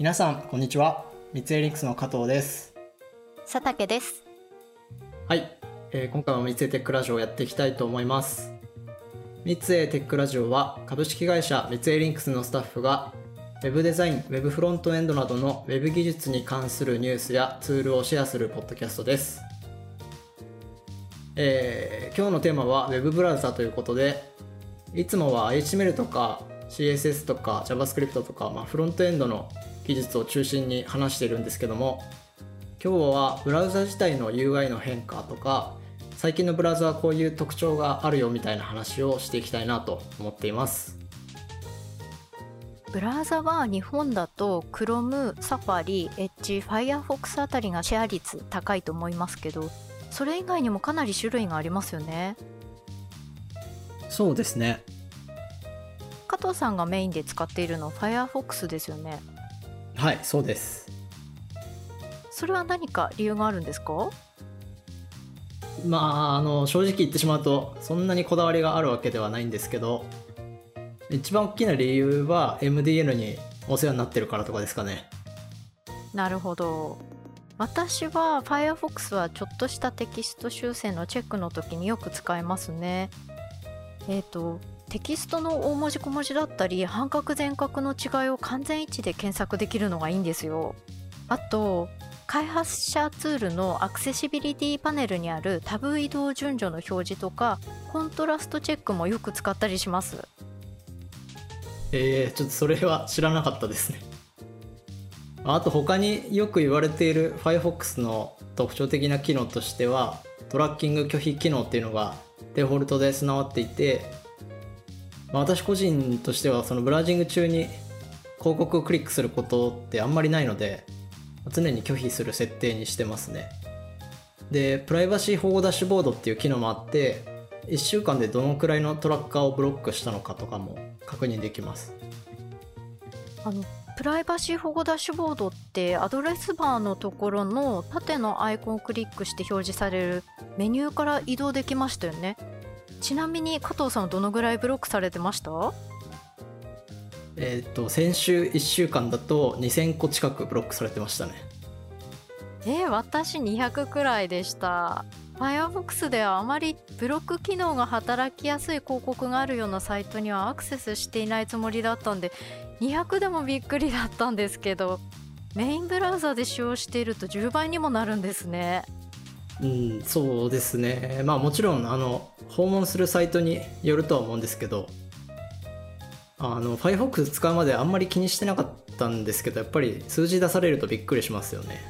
皆さんこんにちは。三井リンクスの加藤です。佐竹です。はい、えー今回も三井テックラジオをやっていきたいと思います。三井テックラジオは株式会社三井リンクスのスタッフがウェブデザイン、ウェブフロントエンドなどのウェブ技術に関するニュースやツールをシェアするポッドキャストです。えー今日のテーマは Web ブラウザということで、いつもは HTML とか CSS とか JavaScript とか、まあ、フロントエンドの技術を中心に話しているんですけども、今日はブラウザ自体の UI の変化とか、最近のブラウザはこういう特徴があるよみたいな話をしていきたいなと思っています。ブラウザは日本だと Chrome、Safari、Edge、Firefox あたりがシェア率高いと思いますけどそれ以外にもかなり種類がありますよねそうですね。加藤さんがメインで使っているのは Firefox ですよねはい、そうです。それは何か理由があるんですか？まあ、あの正直言ってしまうとそんなにこだわりがあるわけではないんですけど一番大きな理由は MDN にお世話になってるからとかですかね。なるほど。私は Firefox はちょっとしたテキスト修正のチェックの時によく使いますねえっ、とテキストの大文字小文字だったり半角全角の違いを完全一致で検索できるのがいいんですよ。あと開発者ツールのアクセシビリティパネルにあるタブ移動順序の表示とかコントラストチェックもよく使ったりします。えー、ちょっとそれは知らなかったですね。あと他によく言われている Firefox の特徴的な機能としてはトラッキング拒否機能っていうのがデフォルトで備わっていて、まあ私個人としてはそのブラウジング中に広告をクリックすることってあんまりないので常に拒否する設定にしてますね。でプライバシー保護ダッシュボードっていう機能もあって1週間でどのくらいのトラッカーをブロックしたのかとかも確認できます。あのプライバシー保護ダッシュボードってアドレスバーのところの縦のアイコンをクリックして表示されるメニューから移動できましたよね。ちなみに加藤さんはどのぐらいブロックされてました？えっ、と先週1週間だと2000個近くブロックされてましたね。えー、私200くらいでした。Firefox ではあまりブロック機能が働きやすい広告があるようなサイトにはアクセスしていないつもりだったんで200でもびっくりだったんですけどメインブラウザで使用していると10倍にもなるんですね。うんそうですね。まあもちろんあの訪問するサイトによるとは思うんですけどあの Firefox 使うまであんまり気にしてなかったんですけどやっぱり数字出されるとびっくりしますよね、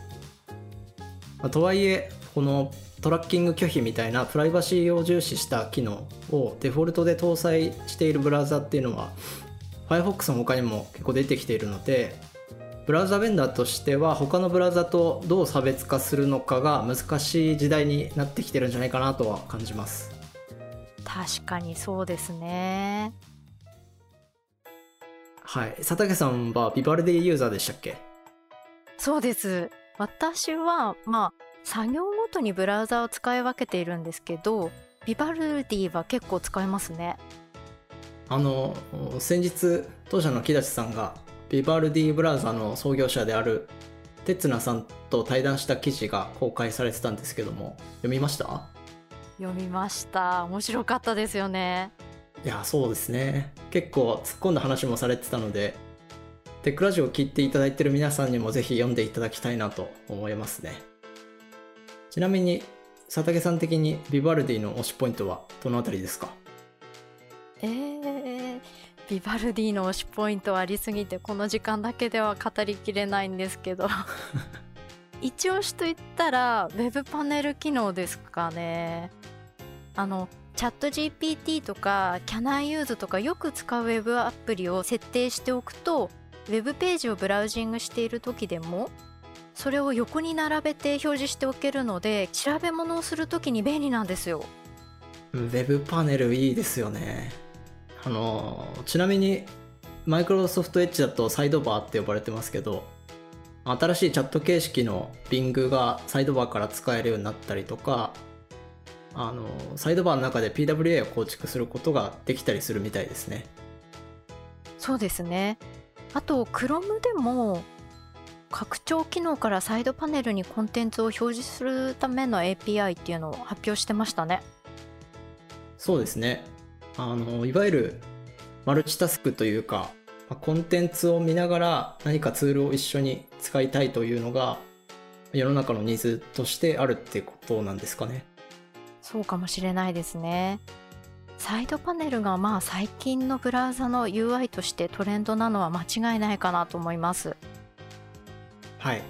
まあとはいえこのトラッキング拒否みたいなプライバシーを重視した機能をデフォルトで搭載しているブラウザっていうのは Firefox の他にも結構出てきているのでブラウザベンダーとしては他のブラウザとどう差別化するのかが難しい時代になってきてるんじゃないかなとは感じます。確かにそうですね。はい。佐竹さんはビバルディユーザーでしたっけ？そうです。私はまあ作業ごとにブラウザを使い分けているんですけどビバルディは結構使いますねあの先日当社の木立さんがビバルディブラウザの創業者である哲那さんと対談した記事が公開されてたんですけども読みました？読みました。面白かったですよね。いやそうですね。結構突っ込んだ話もされてたのでテックラジオを聞いていただいてる皆さんにもぜひ読んでいただきたいなと思いますね。ちなみに佐竹さん的にビバルディの推しポイントはどのあたりですか？えー、ビバルディの推しポイントありすぎてこの時間だけでは語りきれないんですけど。一押しと言ったらウェブパネル機能ですかね。あのチャット GPT とか CanIUse とかよく使うウェブアプリを設定しておくとウェブページをブラウジングしている時でもそれを横に並べて表示しておけるので調べ物をする時に便利なんですよ。ウェブパネルいいですよねあのちなみにマイクロソフトエッジだとサイドバーって呼ばれてますけど新しいチャット形式の Bing がサイドバーから使えるようになったりとかあのサイドバーの中で PWA を構築することができたりするみたいですね。そうですね。あと Chrome でも拡張機能からサイドパネルにコンテンツを表示するための API っていうのを発表してましたね。そうですねあのいわゆるマルチタスクというかコンテンツを見ながら何かツールを一緒に使いたいというのが世の中のニーズとしてあるってことなんですかね。そうかもしれないですね。サイドパネルがまあ最近のブラウザの UI としてトレンドなのは間違いないかなと思います。はい。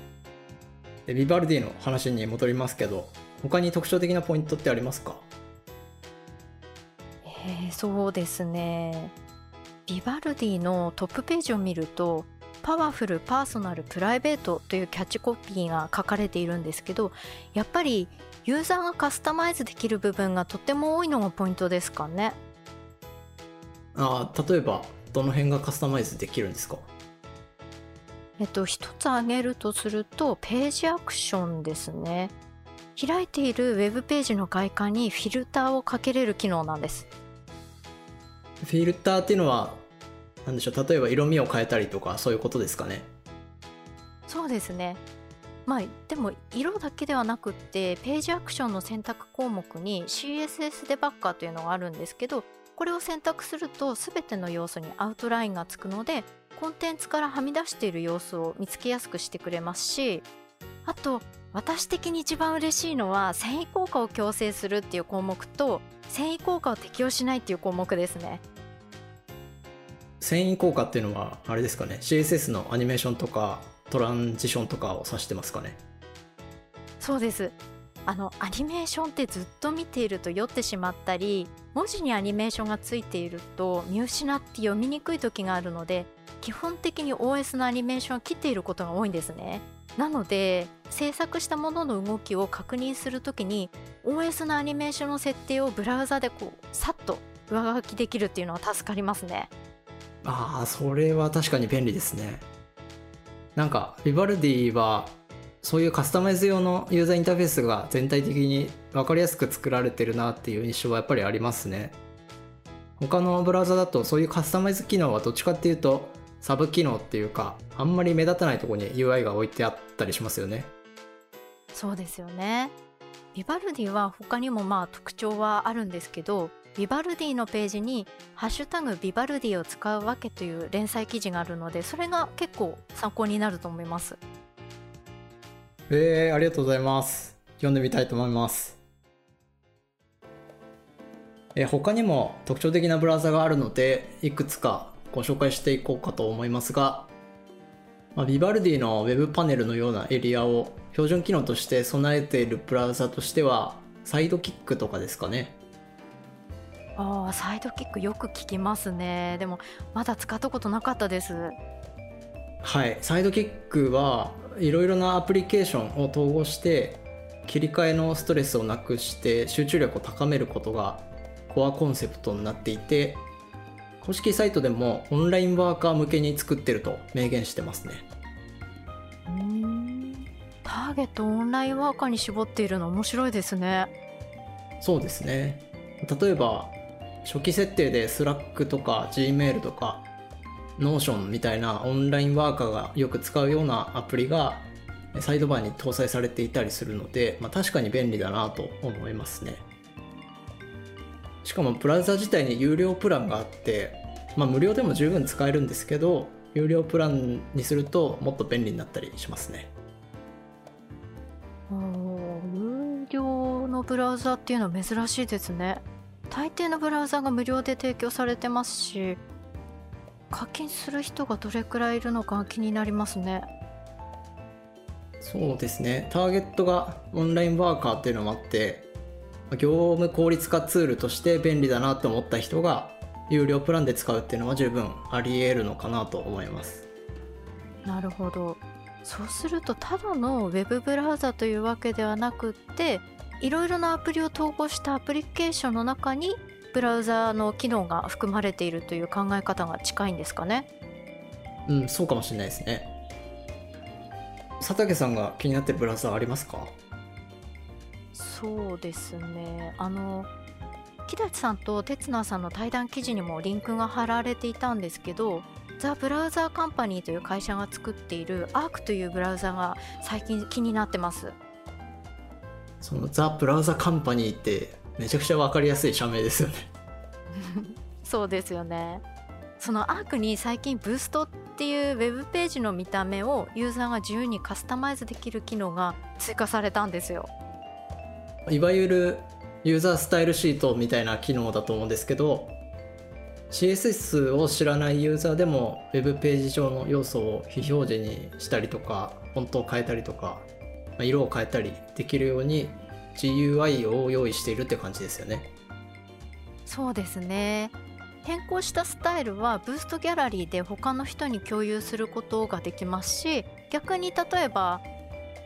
でビバルディの話に戻りますけど他に特徴的なポイントってありますか？えー、そうですね。ビバルディのトップページを見るとパワフルパーソナルプライベートというキャッチコピーが書かれているんですけどやっぱりユーザーがカスタマイズできる部分がとっても多いのがポイントですかね。あ例えばどの辺がカスタマイズできるんですか？えっと一つ挙げるとするとページアクションですね。開いているウェブページの外観にフィルターをかけれる機能なんですフィルターっていうのは何でしょう例えば色味を変えたりとかそういうことですかね？そうですね。まあでも色だけではなくってページアクションの選択項目に CSS デバッカーというのがあるんですけどこれを選択すると全ての要素にアウトラインがつくのでコンテンツからはみ出している様子を見つけやすくしてくれますしあと私的に一番嬉しいのは繊維効果を強制するっていう項目と繊維効果を適用しないっていう項目ですね。繊維効果っていうのはあれですかね？CSS のアニメーションとかトランジションとかを指してますかね？そうです。あのアニメーションってずっと見ていると酔ってしまったり文字にアニメーションがついていると見失って読みにくい時があるので基本的に OS のアニメーションを切っていることが多いんですね。なので制作したものの動きを確認するときに OS のアニメーションの設定をブラウザでこうさっと上書きできるっていうのは助かりますね。ああそれは確かに便利ですね。なんかビバルディはそういうカスタマイズ用のユーザーインターフェースが全体的に分かりやすく作られてるなっていう印象はやっぱりありますね。他のブラウザだとそういうカスタマイズ機能はどっちかっていうとサブ機能っていうかあんまり目立たないところに UI が置いてあったりしますよね。そうですよね。ビバルディは他にもまあ特徴はあるんですけどビバルディのページに「ハッシュタグビバルディを使うわけ」という連載記事があるのでそれが結構参考になると思います。えー、ありがとうございます。読んでみたいと思います。え他にも特徴的なブラウザがあるのでいくつかご紹介していこうかと思いますが、まあ、ビバルディの Web パネルのようなエリアを標準機能として備えているブラウザとしてはサイドキックとかですかね。ああサイドキックよく聞きますね。でもまだ使ったことなかったです。はい。サイドキックはいろいろなアプリケーションを統合して切り替えのストレスをなくして集中力を高めることがコアコンセプトになっていて公式サイトでもオンラインワーカー向けに作ってると明言してますね。うん。ターゲットオンラインワーカーに絞っているの面白いですね。そうですね。例えば初期設定で Slack とか Gmail とか Notion みたいなオンラインワーカーがよく使うようなアプリがサイドバーに搭載されていたりするので、まあ、確かに便利だなと思いますね。しかもブラウザ自体に有料プランがあって、まあ、無料でも十分使えるんですけど有料プランにするともっと便利になったりしますね。有料のブラウザっていうのは珍しいですね。大抵のブラウザが無料で提供されてますし課金する人がどれくらいいるのか気になりますね。そうですね。ターゲットがオンラインワーカーっていうのもあって業務効率化ツールとして便利だなと思った人が有料プランで使うっていうのは十分ありえるのかなと思います。なるほど。そうするとただのウェブブラウザというわけではなくっていろいろなアプリを統合したアプリケーションの中にブラウザの機能が含まれているという考え方が近いんですかね？うんそうかもしれないですね。佐竹さんが気になってるブラウザありますか？そうですね。あの木立さんと哲那さんの対談記事にもリンクが貼られていたんですけどザ・ブラウザーカンパニーという会社が作っている ARC というブラウザが最近気になってますそのザ・ブラウザカンパニーってめちゃくちゃ分かりやすい社名ですよね。そうですよね。その ARC に最近ブーストっていうウェブページの見た目をユーザーが自由にカスタマイズできる機能が追加されたんですよ。いわゆるユーザースタイルシートみたいな機能だと思うんですけど CSS を知らないユーザーでも Web ページ上の要素を非表示にしたりとかフォントを変えたりとか色を変えたりできるように GUI を用意しているって感じですよね。そうですね。変更したスタイルはブーストギャラリーで他の人に共有することができますし逆に例えば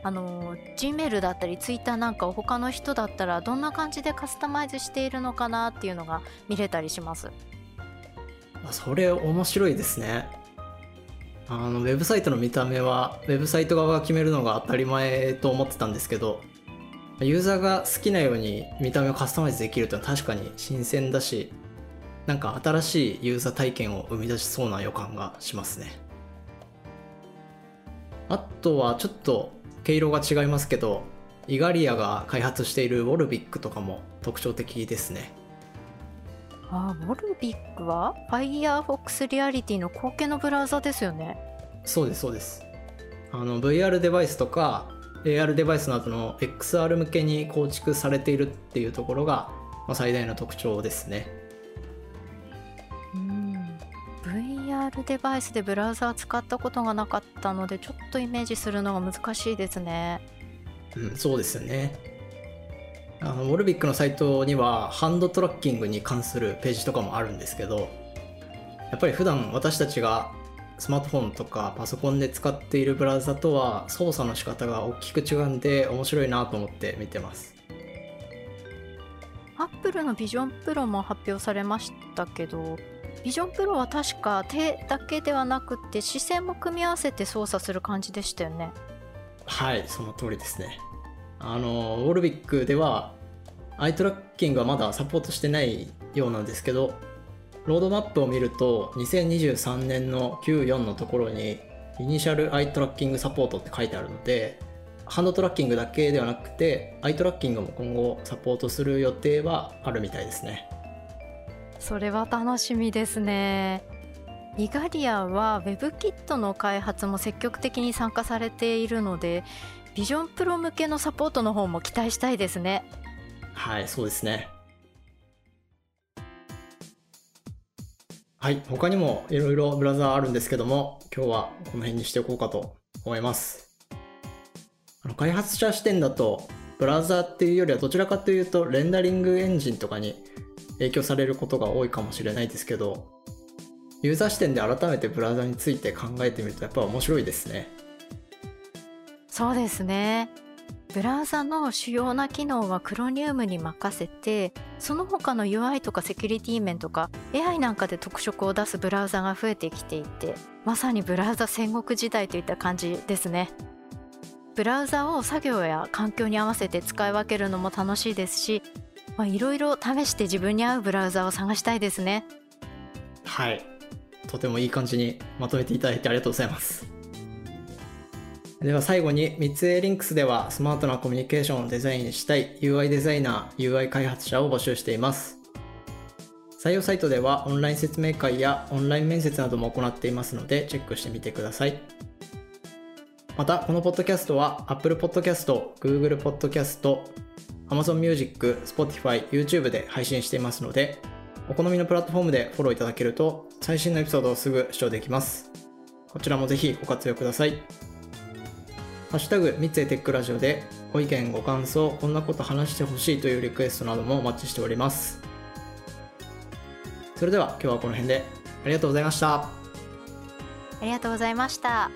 あの Gmail だったり Twitter なんかを他の人だったらどんな感じでカスタマイズしているのかなっていうのが見れたりします。それ面白いですねあのウェブサイトの見た目はウェブサイト側が決めるのが当たり前と思ってたんですけどユーザーが好きなように見た目をカスタマイズできるというのは確かに新鮮だしなんか新しいユーザー体験を生み出しそうな予感がしますね。あとはちょっと毛色が違いますけどイガリアが開発しているウォルビックとかも特徴的ですね。あウォルビックは Firefox リアリティの後継のブラウザですよね。そうですそうです。あの VR デバイスとか AR デバイスなどの XR 向けに構築されているっていうところが、まあ、最大の特徴ですね。うん。VR デバイスでブラウザー使ったことがなかったのでちょっとイメージするのが難しいですね。うんそうですよねあのウォルビックのサイトにはハンドトラッキングに関するページとかもあるんですけどやっぱり普段私たちがスマートフォンとかパソコンで使っているブラウザとは操作の仕方が大きく違うんで面白いなと思って見てます。アップルのビジョンプロも発表されましたけどビジョンプロは確か手だけではなくて視線も組み合わせて操作する感じでしたよね。はいその通りですね。あの Wolvic ではアイトラッキングはまだサポートしてないようなんですけどロードマップを見ると2023年の Q4 のところに initial eye tracking support って書いてあるのでハンドトラッキングだけではなくてアイトラッキングも今後サポートする予定はあるみたいですね。それは楽しみですね。イガリアは WebKit の開発も積極的に参加されているのでビジョンプロ向けのサポートの方も期待したいですね。はいそうですね。はい他にもいろいろブラウザーあるんですけども今日はこの辺にしておこうかと思います。あの開発者視点だとブラウザーっていうよりはどちらかというとレンダリングエンジンとかに影響されることが多いかもしれないですけどユーザー視点で改めてブラウザについて考えてみるとやっぱ面白いですね。そうですね。ブラウザの主要な機能はクロニウムに任せてその他の UI とかセキュリティ面とか AI なんかで特色を出すブラウザが増えてきていてまさにブラウザ戦国時代といった感じですね。ブラウザを作業や環境に合わせて使い分けるのも楽しいですしいろいろ試して自分に合うブラウザを探したいですね。はい。とてもいい感じにまとめていただいてありがとうございます。では最後に三井リンクスではスマートなコミュニケーションをデザインしたい UI デザイナー、UI 開発者を募集しています。採用サイトではオンライン説明会やオンライン面接なども行っていますのでチェックしてみてください。また、このポッドキャストは Apple Podcast、Google Podcast、Amazon Music、Spotify、YouTube で配信していますので、お好みのプラットフォームでフォローいただけると最新のエピソードをすぐ視聴できます。こちらもぜひご活用ください。ハッシュタグ三井テックラジオでご意見ご感想こんなこと話してほしいというリクエストなどもお待ちしておりますそれでは今日はこの辺でありがとうございましたありがとうございました。